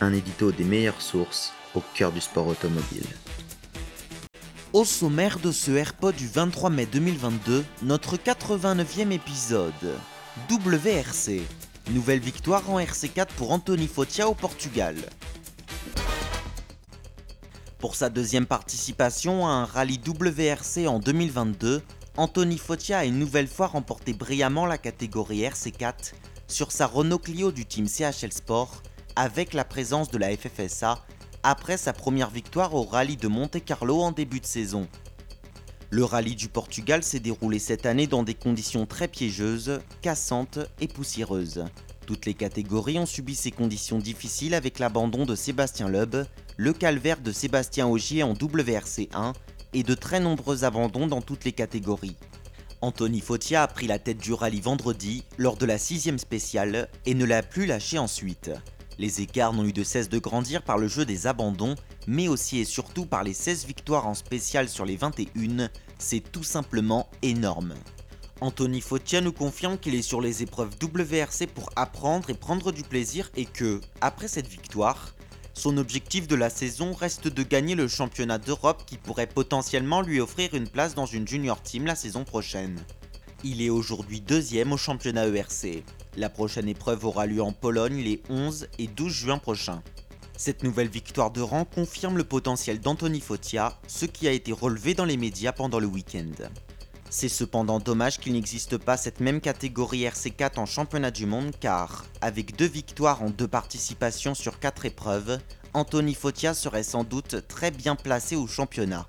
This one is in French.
Un édito des meilleures sources au cœur du sport automobile. Au sommaire de ce AirPod du 23 mai 2022, notre 89e épisode. WRC. Nouvelle victoire en RC4 pour Anthony Fotia au Portugal. Pour sa deuxième participation à un rallye WRC en 2022, Anthony Fotia a une nouvelle fois remporté brillamment la catégorie RC4 sur sa Renault Clio du team CHL Sport avec la présence de la FFSA après sa première victoire au rallye de Monte-Carlo en début de saison. Le rallye du Portugal s'est déroulé cette année dans des conditions très piégeuses, cassantes et poussiéreuses. Toutes les catégories ont subi ces conditions difficiles avec l'abandon de Sébastien Loeb, le calvaire de Sébastien Augier en WRC1 et de très nombreux abandons dans toutes les catégories. Anthony Fotia a pris la tête du rallye vendredi lors de la sixième spéciale et ne l'a plus lâché ensuite. Les écarts n'ont eu de cesse de grandir par le jeu des abandons, mais aussi et surtout par les 16 victoires en spécial sur les 21, c'est tout simplement énorme. Anthony Fotia nous confirme qu'il est sur les épreuves WRC pour apprendre et prendre du plaisir et que, après cette victoire, son objectif de la saison reste de gagner le championnat d'Europe qui pourrait potentiellement lui offrir une place dans une junior team la saison prochaine. Il est aujourd'hui deuxième au championnat ERC. La prochaine épreuve aura lieu en Pologne les 11 et 12 juin prochains. Cette nouvelle victoire de rang confirme le potentiel d'Anthony Fotia, ce qui a été relevé dans les médias pendant le week-end. C'est cependant dommage qu'il n'existe pas cette même catégorie RC4 en championnat du monde car, avec deux victoires en deux participations sur quatre épreuves, Anthony Fotia serait sans doute très bien placé au championnat.